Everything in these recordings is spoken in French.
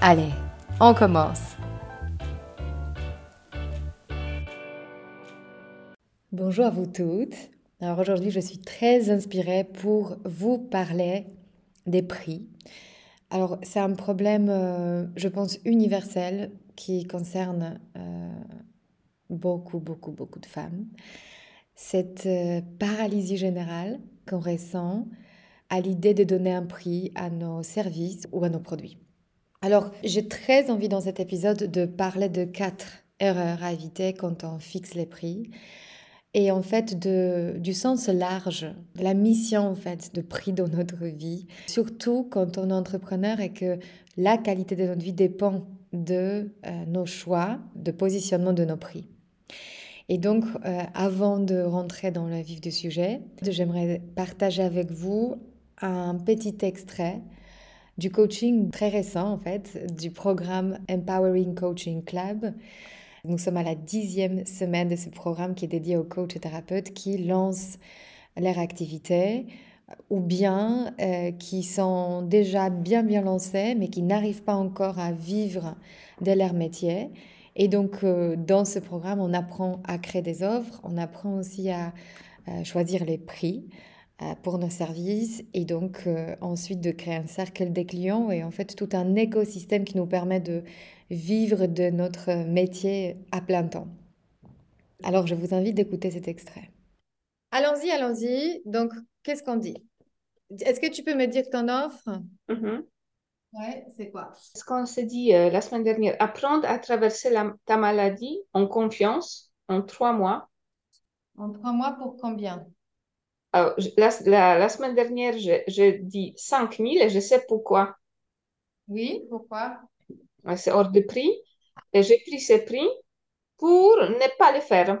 Allez, on commence. Bonjour à vous toutes. Alors aujourd'hui, je suis très inspirée pour vous parler des prix. Alors c'est un problème, euh, je pense, universel qui concerne euh, beaucoup, beaucoup, beaucoup de femmes. Cette euh, paralysie générale qu'on ressent à l'idée de donner un prix à nos services ou à nos produits. Alors, j'ai très envie dans cet épisode de parler de quatre erreurs à éviter quand on fixe les prix et en fait du sens large, de la mission en fait de prix dans notre vie, surtout quand on est entrepreneur et que la qualité de notre vie dépend de euh, nos choix, de positionnement de nos prix. Et donc, euh, avant de rentrer dans le vif du sujet, j'aimerais partager avec vous un petit extrait du coaching très récent, en fait, du programme Empowering Coaching Club. Nous sommes à la dixième semaine de ce programme qui est dédié aux coachs et thérapeutes qui lancent leur activité ou bien euh, qui sont déjà bien bien lancés mais qui n'arrivent pas encore à vivre de leur métier. Et donc euh, dans ce programme, on apprend à créer des offres, on apprend aussi à choisir les prix, euh, pour nos services et donc euh, ensuite de créer un cercle des clients et en fait tout un écosystème qui nous permet de vivre de notre métier à plein temps. Alors je vous invite d'écouter cet extrait. Allons-y, allons-y. Donc qu'est-ce qu'on dit? Est-ce que tu peux me dire ton offre? Mm-hmm. Ouais, c'est quoi? Ce qu'on s'est dit euh, la semaine dernière, apprendre à traverser ta maladie en confiance en trois mois. En trois mois pour combien? La, la, la, semaine dernière, j'ai dit 5 000 et je sais pourquoi. Oui, pourquoi? C'est hors de prix. Et j'ai pris ces prix pour ne pas le faire.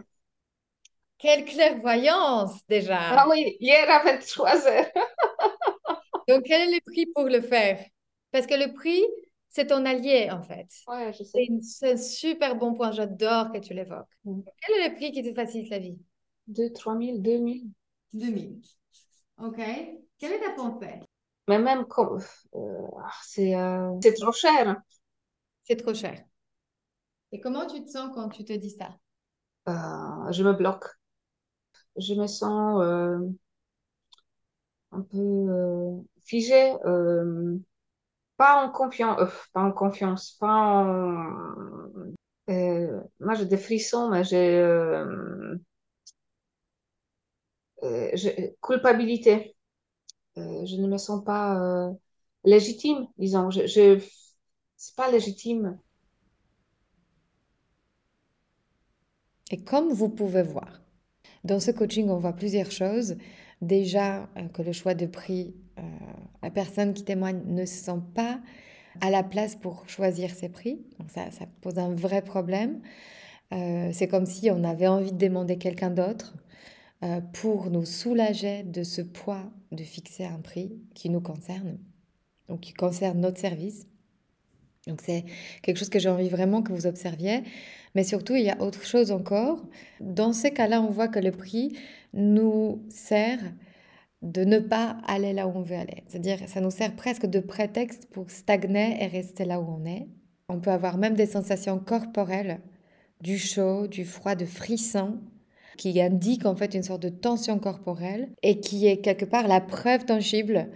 Quelle clairvoyance déjà Ah oui, hier à 23 heures. Donc, quel est le prix pour le faire? Parce que le prix, c'est ton allié en fait. Ouais, je sais. C'est un super bon point, j'adore que tu l'évoques. Mm. Quel est le prix qui te facilite la vie? 2, 3 000, 2 000. 2000. OK. Quelle est ta pensée? Mais même comme euh, c'est euh, c'est trop cher. C'est trop cher. Et comment tu te sens quand tu te dis ça? Euh, je me bloque. Je me sens un peu figée. pas en confiance, pas en confiance, pas en... moi j'ai des frissons, mais j'ai euh, culpabilité. Euh, je ne me sens pas euh, légitime, disons. Je, je c'est pas légitime. Et comme vous pouvez voir, dans ce coaching, on voit plusieurs choses. Déjà, que le choix de prix, la personne qui témoigne ne se sent pas à la place pour choisir ses prix. Ça, pose un vrai problème. c'est comme si on avait envie de demander quelqu'un d'autre pour nous soulager de ce poids de fixer un prix qui nous concerne, donc qui concerne notre service. Donc c'est quelque chose que j'ai envie vraiment que vous observiez. Mais surtout, il y a autre chose encore. Dans ces cas-là, on voit que le prix nous sert de ne pas aller là où on veut aller. C'est-à-dire, ça nous sert presque de prétexte pour stagner et rester là où on est. On peut avoir même des sensations corporelles, du chaud, du froid, de frisson, qui indique en fait une sorte de tension corporelle et qui est quelque part la preuve tangible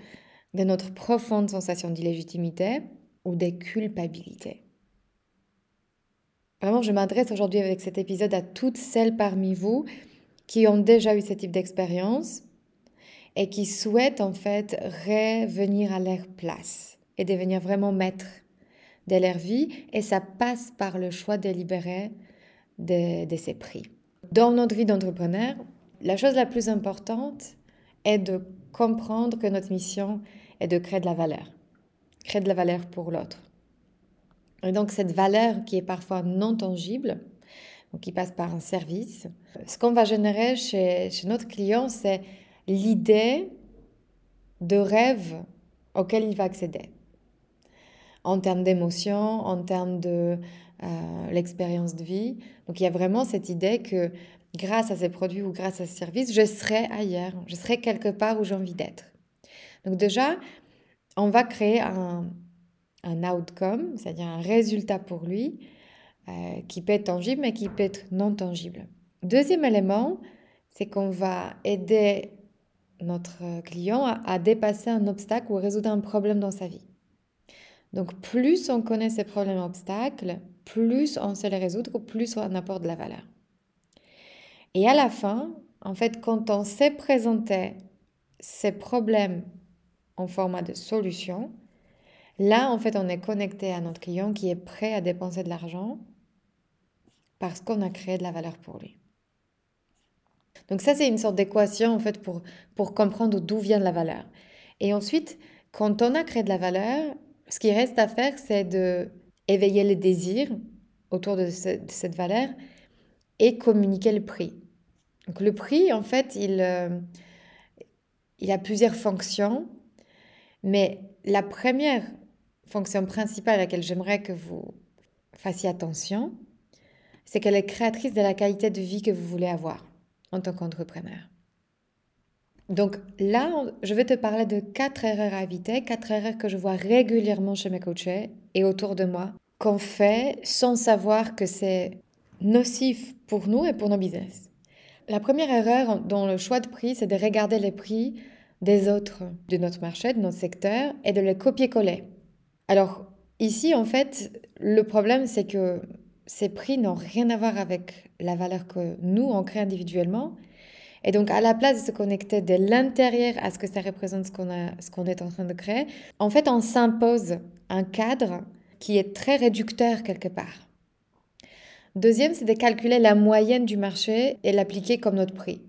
de notre profonde sensation d'illégitimité ou des culpabilités. Vraiment, je m'adresse aujourd'hui avec cet épisode à toutes celles parmi vous qui ont déjà eu ce type d'expérience et qui souhaitent en fait revenir à leur place et devenir vraiment maître de leur vie. Et ça passe par le choix délibéré de, de ces prix. Dans notre vie d'entrepreneur, la chose la plus importante est de comprendre que notre mission est de créer de la valeur. Créer de la valeur pour l'autre. Et donc cette valeur qui est parfois non tangible, qui passe par un service, ce qu'on va générer chez, chez notre client, c'est l'idée de rêve auquel il va accéder. En termes d'émotion, en termes de euh, l'expérience de vie. Donc il y a vraiment cette idée que grâce à ces produits ou grâce à ce service, je serai ailleurs, je serai quelque part où j'ai envie d'être. Donc déjà, on va créer un, un outcome, c'est-à-dire un résultat pour lui, euh, qui peut être tangible mais qui peut être non tangible. Deuxième élément, c'est qu'on va aider notre client à, dépasser un obstacle ou résoudre un problème dans sa vie. Donc plus on connaît ces problèmes obstacles, plus on sait les résoudre, plus on apporte de la valeur. Et à la fin, en fait, quand on sait présenter ces problèmes en format de solution, là, en fait, on est connecté à notre client qui est prêt à dépenser de l'argent parce qu'on a créé de la valeur pour lui. Donc ça, c'est une sorte d'équation, en fait, pour, pour comprendre d'où vient la valeur. Et ensuite, quand on a créé de la valeur, ce qui reste à faire, c'est de éveiller le désir autour de, cette valeur et communiquer le prix. Donc le prix, en fait, euh, il a plusieurs fonctions, mais la première fonction principale à laquelle j'aimerais que vous fassiez attention, c'est qu'elle est créatrice de la qualité de vie que vous voulez avoir en tant qu'entrepreneur. Donc là, je vais te parler de quatre erreurs à éviter, quatre erreurs que je vois régulièrement chez mes coachés et autour de moi, qu'on fait sans savoir que c'est nocif pour nous et pour nos business. La première erreur dans le choix de prix, c'est de regarder les prix des autres de notre marché, de notre secteur, et de les copier-coller. Alors ici, en fait, le problème, c'est que ces prix n'ont rien à voir avec la valeur que nous, on crée individuellement. Et donc, à la place de se connecter de l'intérieur à ce que ça représente, ce qu'on, est en train de créer, en fait, on s'impose un cadre qui est très réducteur quelque part. Deuxième, c'est de calculer la moyenne du marché et l'appliquer comme notre prix.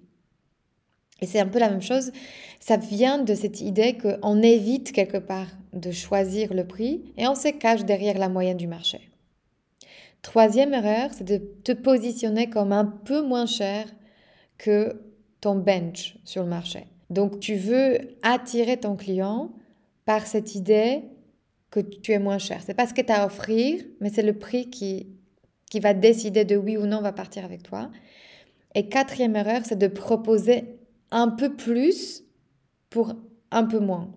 Et c'est un peu la même chose. Ça vient de cette idée qu'on évite quelque part de choisir le prix et on se cache derrière la moyenne du marché. Troisième erreur, c'est de te positionner comme un peu moins cher que ton bench sur le marché. Donc tu veux attirer ton client par cette idée que tu es moins cher. C'est pas ce que tu as à offrir, mais c'est le prix qui qui va décider de oui ou non va partir avec toi. Et quatrième erreur, c'est de proposer un peu plus pour un peu moins.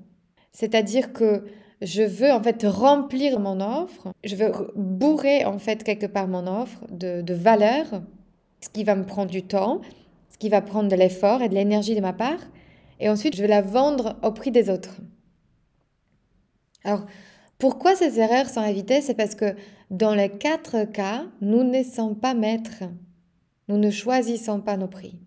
C'est-à-dire que je veux en fait remplir mon offre, je veux bourrer en fait quelque part mon offre de, de valeur, ce qui va me prendre du temps, qui va prendre de l'effort et de l'énergie de ma part, et ensuite je vais la vendre au prix des autres. Alors, pourquoi ces erreurs sont évitées? C'est parce que dans les quatre cas, nous ne sommes pas maîtres. Nous ne choisissons pas nos prix.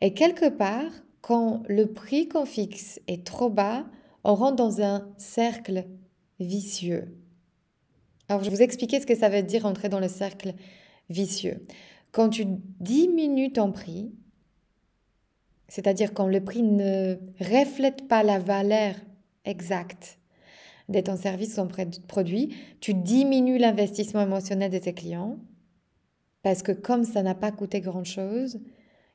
Et quelque part, quand le prix qu'on fixe est trop bas, on rentre dans un cercle vicieux. Alors, je vais vous expliquer ce que ça veut dire entrer dans le cercle vicieux. Quand tu diminues ton prix, c'est-à-dire quand le prix ne reflète pas la valeur exacte de ton service ou ton produit, tu diminues l'investissement émotionnel de tes clients parce que comme ça n'a pas coûté grand-chose,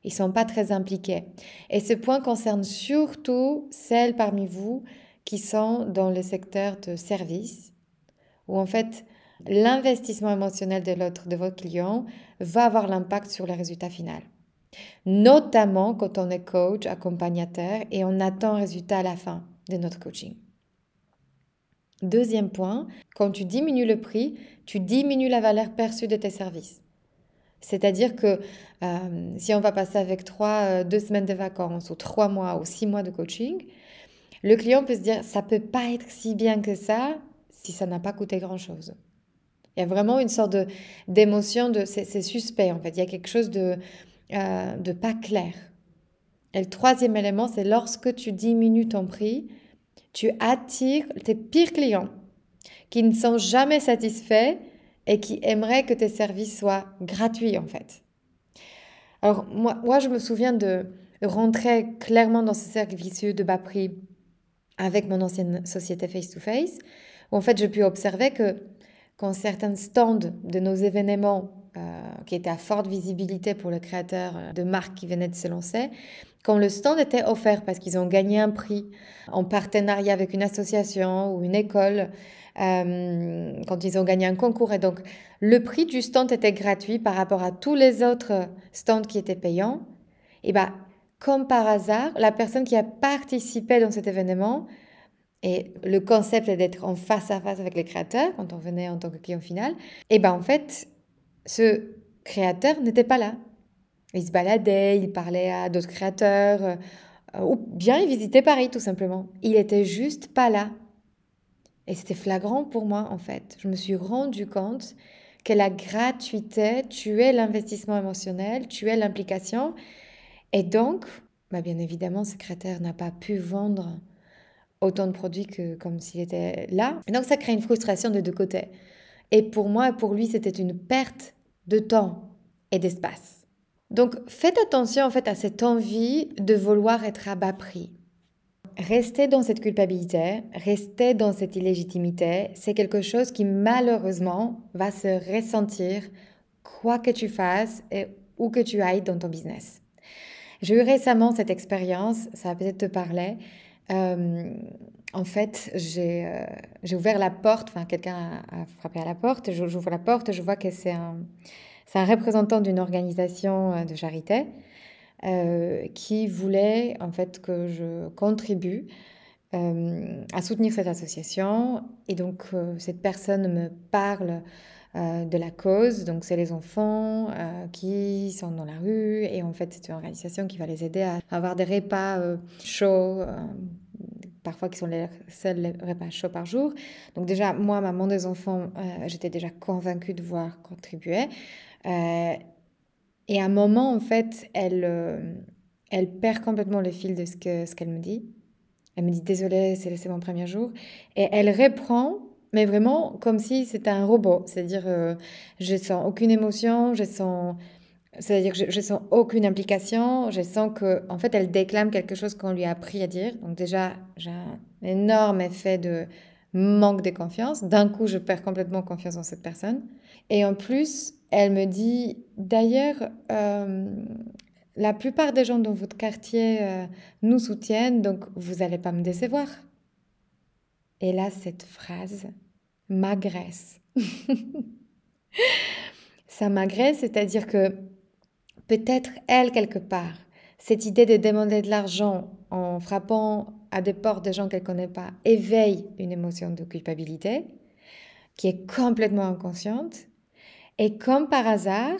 ils sont pas très impliqués. Et ce point concerne surtout celles parmi vous qui sont dans le secteur de service, où en fait l'investissement émotionnel de l'autre, de votre client, va avoir l'impact sur le résultat final. Notamment quand on est coach, accompagnateur et on attend un résultat à la fin de notre coaching. Deuxième point, quand tu diminues le prix, tu diminues la valeur perçue de tes services. C'est-à-dire que euh, si on va passer avec trois, euh, deux semaines de vacances ou trois mois ou six mois de coaching, le client peut se dire ça peut pas être si bien que ça si ça n'a pas coûté grand-chose. Il y a vraiment une sorte d'émotion, de, c'est suspect en fait, il y a quelque chose de, euh, de pas clair. Et le troisième élément, c'est lorsque tu diminues ton prix, tu attires tes pires clients qui ne sont jamais satisfaits et qui aimeraient que tes services soient gratuits en fait. Alors moi, moi je me souviens de rentrer clairement dans ce cercle vicieux de bas prix avec mon ancienne société face-to-face, où en fait j'ai pu observer que quand certains stands de nos événements euh, qui étaient à forte visibilité pour les créateurs euh, de marques qui venaient de se lancer, quand le stand était offert parce qu'ils ont gagné un prix en partenariat avec une association ou une école, euh, quand ils ont gagné un concours, et donc le prix du stand était gratuit par rapport à tous les autres stands qui étaient payants, et bien comme par hasard, la personne qui a participé dans cet événement, et le concept d'être en face à face avec les créateurs quand on venait en tant que client final, et ben en fait, ce créateur n'était pas là. Il se baladait, il parlait à d'autres créateurs, euh, ou bien il visitait Paris tout simplement. Il était juste pas là. Et c'était flagrant pour moi en fait. Je me suis rendu compte que la gratuité tuait l'investissement émotionnel, tuait l'implication et donc, bah bien évidemment, ce secrétaire n'a pas pu vendre autant de produits que comme s'il était là. donc, ça crée une frustration de deux côtés. Et pour moi et pour lui, c'était une perte de temps et d'espace. Donc, faites attention en fait à cette envie de vouloir être à bas prix. Rester dans cette culpabilité, rester dans cette illégitimité, c'est quelque chose qui malheureusement va se ressentir quoi que tu fasses et où que tu ailles dans ton business. J'ai eu récemment cette expérience, ça va peut-être te parler. Euh, en fait, euh, j'ai ouvert la porte, enfin quelqu'un a, frappé à la porte, j'ouvre la porte, je vois que c'est un, représentant d'une organisation euh, de charité qui voulait en fait que je contribue à soutenir cette association. Et donc cette personne me parle de la cause. Donc, c'est les enfants euh, qui sont dans la rue et en fait, c'est une organisation qui va les aider à avoir des repas euh, chauds, parfois qui sont les seuls repas chauds par jour. Donc, déjà, moi, maman des enfants, j'étais déjà convaincue de voir contribuer. et à un moment, en fait, elle, elle perd complètement le fil de ce qu'elle ce me dit. Elle me dit désolée, c'est mon premier jour. Et elle reprend mais vraiment comme si c'était un robot. C'est-à-dire, euh, je sens aucune émotion, je sens, c'est-à-dire je, sens aucune implication, je sens que, en fait, elle déclame quelque chose qu'on lui a appris à dire. Donc déjà, j'ai un énorme effet de manque de confiance. D'un coup, je perds complètement confiance en cette personne. Et en plus, elle me dit, d'ailleurs, euh, la plupart des gens dans votre quartier euh, nous soutiennent, donc vous n'allez pas me décevoir. Et là, cette phrase, m'agresse. ça m'agresse, c'est-à-dire que peut-être elle, quelque part, cette idée de demander de l'argent en frappant à des portes de gens qu'elle connaît pas éveille une émotion de culpabilité qui est complètement inconsciente. Et comme par hasard,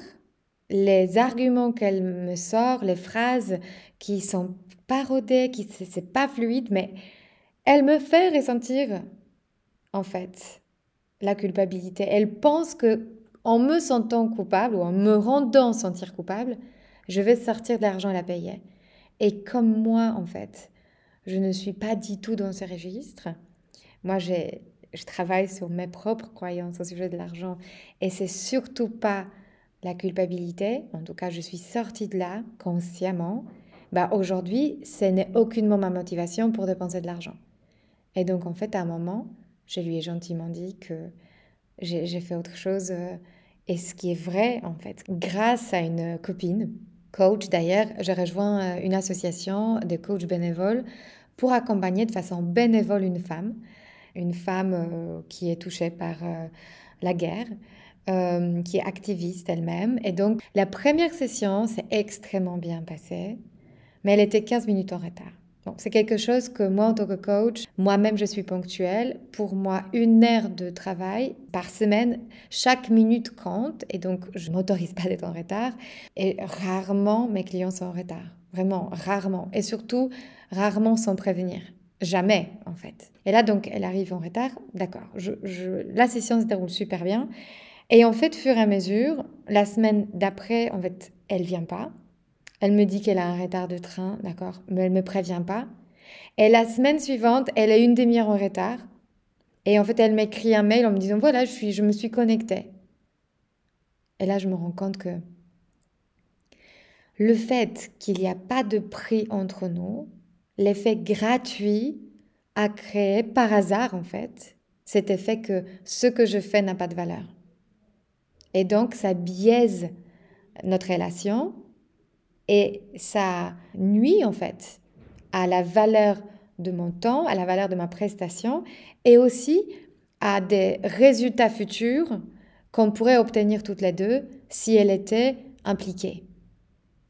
les arguments qu'elle me sort, les phrases qui sont parodées, qui c'est pas fluide, mais elle me fait ressentir en fait la culpabilité. Elle pense que en me sentant coupable ou en me rendant sentir coupable, je vais sortir de l'argent et la payer. Et comme moi, en fait, je ne suis pas du tout dans ce registre. Moi, j'ai, je travaille sur mes propres croyances au sujet de l'argent et c'est surtout pas la culpabilité. En tout cas, je suis sortie de là consciemment. Bah, aujourd'hui, ce n'est aucunement ma motivation pour dépenser de l'argent. Et donc, en fait, à un moment, je lui ai gentiment dit que j'ai fait autre chose. Euh, et ce qui est vrai, en fait, grâce à une copine, coach d'ailleurs, j'ai rejoint euh, une association de coachs bénévoles pour accompagner de façon bénévole une femme, une femme euh, qui est touchée par la guerre, qui est activiste elle-même. Et donc, la première session s'est extrêmement bien passée, mais elle était 15 minutes en retard c'est quelque chose que moi, en tant que coach, moi-même, je suis ponctuelle. Pour moi, une heure de travail par semaine, chaque minute compte. Et donc, je ne m'autorise pas d'être en retard. Et rarement, mes clients sont en retard. Vraiment, rarement. Et surtout, rarement sans prévenir. Jamais, en fait. Et là, donc, elle arrive en retard. D'accord. La session se déroule super bien. Et en fait, fur et à mesure, la semaine d'après, en fait, elle vient pas. Elle me dit qu'elle a un retard de train, d'accord, mais elle me prévient pas. Et la semaine suivante, elle est une demi-heure en retard. Et en fait, elle m'écrit un mail en me disant voilà, je, suis, je me suis connectée. Et là, je me rends compte que le fait qu'il n'y a pas de prix entre nous, l'effet gratuit a créé par hasard, en fait, cet effet que ce que je fais n'a pas de valeur. Et donc, ça biaise notre relation et ça nuit, en fait, à la valeur de mon temps, à la valeur de ma prestation et aussi à des résultats futurs qu'on pourrait obtenir toutes les deux si elle était impliquée.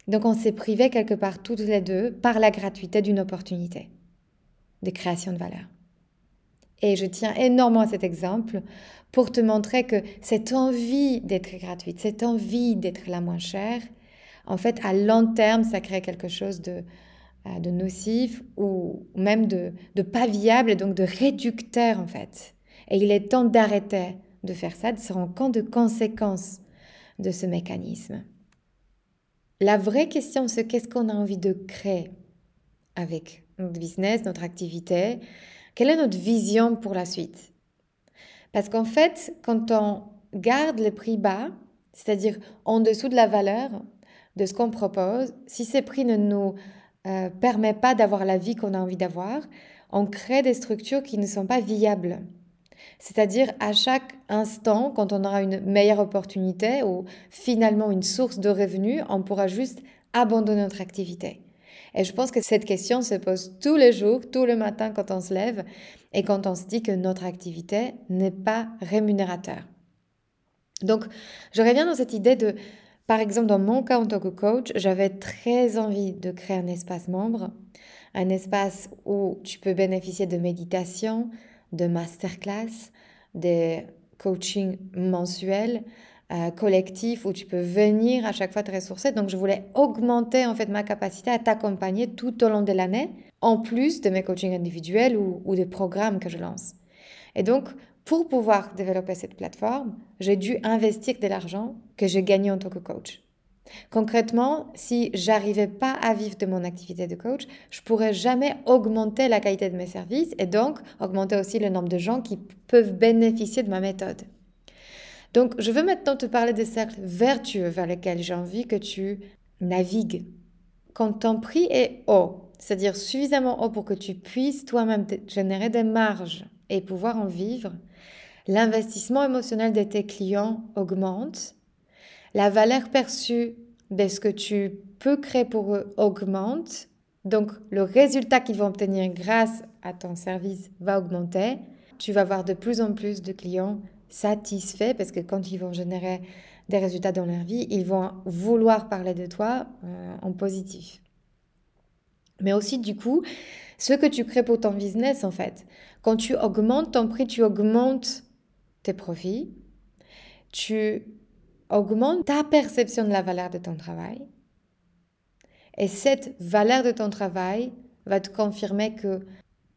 Donc on s'est privé quelque part toutes les deux par la gratuité d'une opportunité de création de valeur. Et je tiens énormément à cet exemple pour te montrer que cette envie d'être gratuite, cette envie d'être la moins chère, en fait, à long terme, ça crée quelque chose de, euh, de nocif ou même de, de pas viable et donc de réducteur, en fait. Et il est temps d'arrêter de faire ça, de se rendre compte de conséquences de ce mécanisme. La vraie question, c'est qu'est-ce qu'on a envie de créer avec notre business, notre activité? Quelle est notre vision pour la suite? Parce qu'en fait, quand on garde le prix bas, c'est-à-dire en dessous de la valeur de ce qu'on propose, si ces prix ne nous euh, permettent pas d'avoir la vie qu'on a envie d'avoir, on crée des structures qui ne sont pas viables. C'est-à-dire à chaque instant, quand on aura une meilleure opportunité ou finalement une source de revenus, on pourra juste abandonner notre activité. Et je pense que cette question se pose tous les jours, tout le matin quand on se lève et quand on se dit que notre activité n'est pas rémunérateur. Donc, je reviens dans cette idée de, par exemple, dans mon cas en tant que coach, j'avais très envie de créer un espace membre, un espace où tu peux bénéficier de méditation, de masterclass, des coachings mensuels, euh, collectifs où tu peux venir à chaque fois te ressourcer. Donc, je voulais augmenter en fait ma capacité à t'accompagner tout au long de l'année, en plus de mes coachings individuels ou, ou des programmes que je lance. Et donc, pour pouvoir développer cette plateforme, j'ai dû investir de l'argent que j'ai gagné en tant que coach. Concrètement, si j'arrivais pas à vivre de mon activité de coach, je pourrais jamais augmenter la qualité de mes services et donc augmenter aussi le nombre de gens qui peuvent bénéficier de ma méthode. Donc, je veux maintenant te parler des cercles vertueux vers lesquels j'ai envie que tu navigues. Quand ton prix est haut, c'est-à-dire suffisamment haut pour que tu puisses toi-même générer des marges et pouvoir en vivre, l'investissement émotionnel de tes clients augmente la valeur perçue de ce que tu peux créer pour eux augmente. Donc, le résultat qu'ils vont obtenir grâce à ton service va augmenter. Tu vas avoir de plus en plus de clients satisfaits parce que quand ils vont générer des résultats dans leur vie, ils vont vouloir parler de toi euh, en positif. Mais aussi, du coup, ce que tu crées pour ton business, en fait. Quand tu augmentes ton prix, tu augmentes tes profits, tu augmente ta perception de la valeur de ton travail. Et cette valeur de ton travail va te confirmer que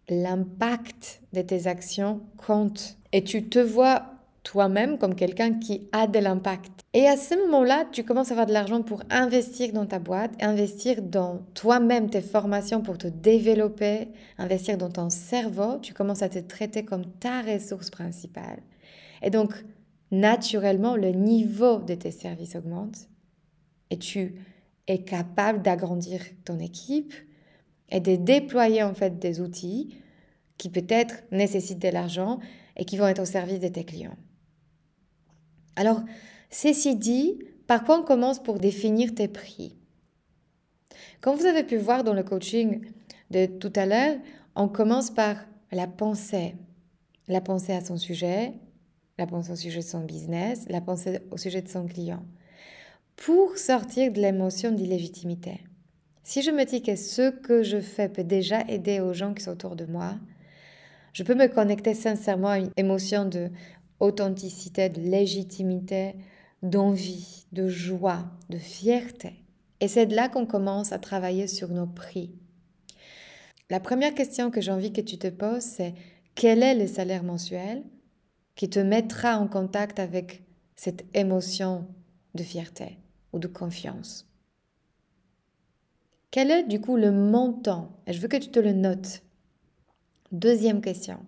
l'impact de tes actions compte. Et tu te vois toi-même comme quelqu'un qui a de l'impact. Et à ce moment-là, tu commences à avoir de l'argent pour investir dans ta boîte, investir dans toi-même tes formations pour te développer, investir dans ton cerveau. Tu commences à te traiter comme ta ressource principale. Et donc, naturellement, le niveau de tes services augmente et tu es capable d'agrandir ton équipe et de déployer en fait des outils qui peut-être nécessitent de l'argent et qui vont être au service de tes clients. Alors, ceci dit, par quoi on commence pour définir tes prix? Comme vous avez pu voir dans le coaching de tout à l'heure, on commence par la pensée, la pensée à son sujet, la pensée au sujet de son business, la pensée au sujet de son client, pour sortir de l'émotion d'illégitimité. Si je me dis que ce que je fais peut déjà aider aux gens qui sont autour de moi, je peux me connecter sincèrement à une émotion de authenticité, de légitimité, d'envie, de joie, de fierté. Et c'est de là qu'on commence à travailler sur nos prix. La première question que j'ai envie que tu te poses, c'est quel est le salaire mensuel? Qui te mettra en contact avec cette émotion de fierté ou de confiance Quel est du coup le montant Et je veux que tu te le notes. Deuxième question.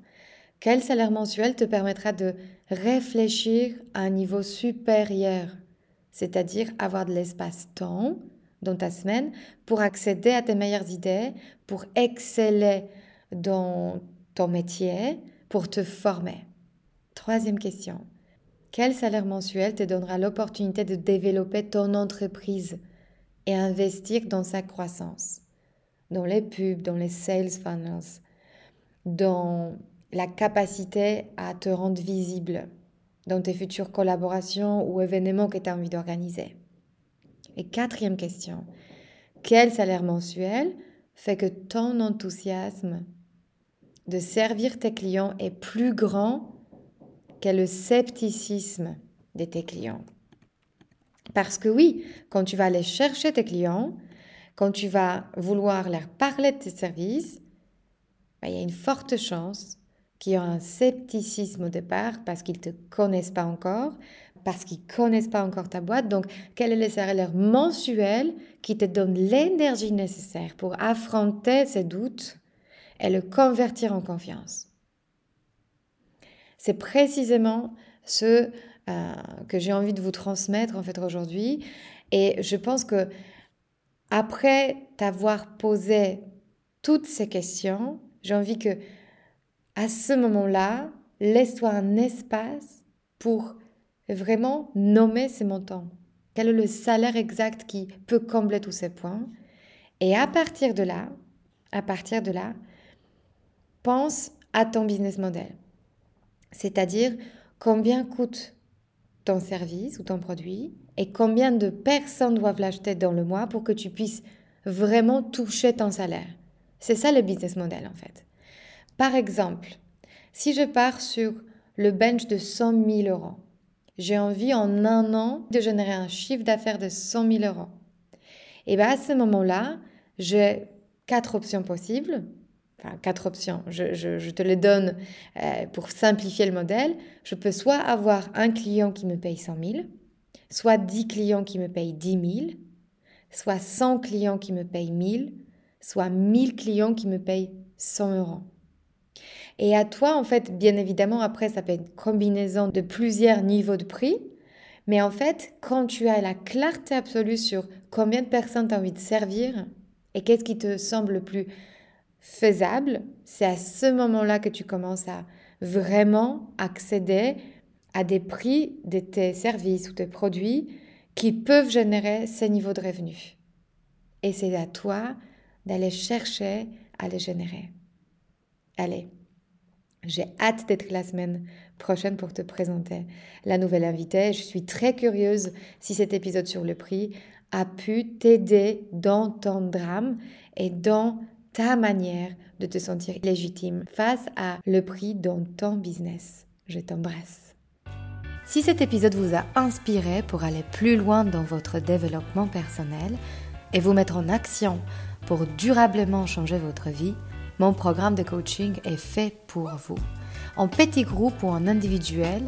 Quel salaire mensuel te permettra de réfléchir à un niveau supérieur, c'est-à-dire avoir de l'espace-temps dans ta semaine pour accéder à tes meilleures idées, pour exceller dans ton métier, pour te former? Troisième question. Quel salaire mensuel te donnera l'opportunité de développer ton entreprise et investir dans sa croissance, dans les pubs, dans les sales funnels, dans la capacité à te rendre visible dans tes futures collaborations ou événements que tu as envie d'organiser. Et quatrième question, quel salaire mensuel fait que ton enthousiasme de servir tes clients est plus grand que le scepticisme de tes clients Parce que oui, quand tu vas aller chercher tes clients, quand tu vas vouloir leur parler de tes services, ben, il y a une forte chance qu'il y ait un scepticisme au départ parce qu'ils ne te connaissent pas encore, parce qu'ils ne connaissent pas encore ta boîte. Donc, quel est le salaire mensuel qui te donne l'énergie nécessaire pour affronter ces doutes et le convertir en confiance? C'est précisément ce euh, que j'ai envie de vous transmettre en fait aujourd'hui. Et je pense que après t'avoir posé toutes ces questions, j'ai envie que à ce moment-là, laisse-toi un espace pour vraiment nommer ces montants. Quel est le salaire exact qui peut combler tous ces points? Et à partir de là, à partir de là, pense à ton business model. C'est-à-dire combien coûte ton service ou ton produit et combien de personnes doivent l'acheter dans le mois pour que tu puisses vraiment toucher ton salaire. C'est ça le business model en fait. Par exemple, si je pars sur le bench de 100 000 euros, j'ai envie en un an de générer un chiffre d'affaires de 100 000 euros. Et bien à ce moment-là, j'ai quatre options possibles. Enfin, quatre options. Je, te les donne euh, pour simplifier le modèle. Je peux soit avoir un client qui me paye 100 000, soit 10 clients qui me payent 10 000, soit 100 clients qui me payent 1000, soit 1000 clients qui me payent 100 euros. Et à toi, en fait, bien évidemment, après, ça peut être une combinaison de plusieurs niveaux de prix. Mais en fait, quand tu as la clarté absolue sur combien de personnes tu as envie de servir et qu'est-ce qui te semble le plus faisable, c'est à ce moment-là que tu commences à vraiment accéder à des prix de tes services ou tes produits qui peuvent générer ces niveaux de revenus. Et c'est à toi d'aller chercher à les générer. Allez, j'ai hâte d'être la semaine prochaine pour te présenter la nouvelle invitée. Je suis très curieuse si cet épisode sur le prix a pu t'aider dans ton drame et dans ta manière de te sentir légitime face à le prix dans ton business. Je t'embrasse. Si cet épisode vous a inspiré pour aller plus loin dans votre développement personnel et vous mettre en action pour durablement changer votre vie, mon programme de coaching est fait pour vous. En petit groupe ou en individuel,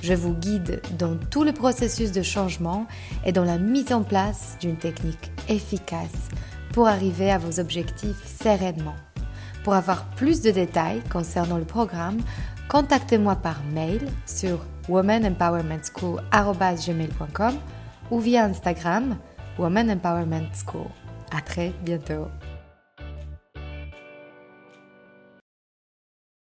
je vous guide dans tout le processus de changement et dans la mise en place d'une technique efficace pour arriver à vos objectifs sereinement. Pour avoir plus de détails concernant le programme, contactez-moi par mail sur womanempowermentschool.com ou via Instagram Woman Empowerment School. À très bientôt.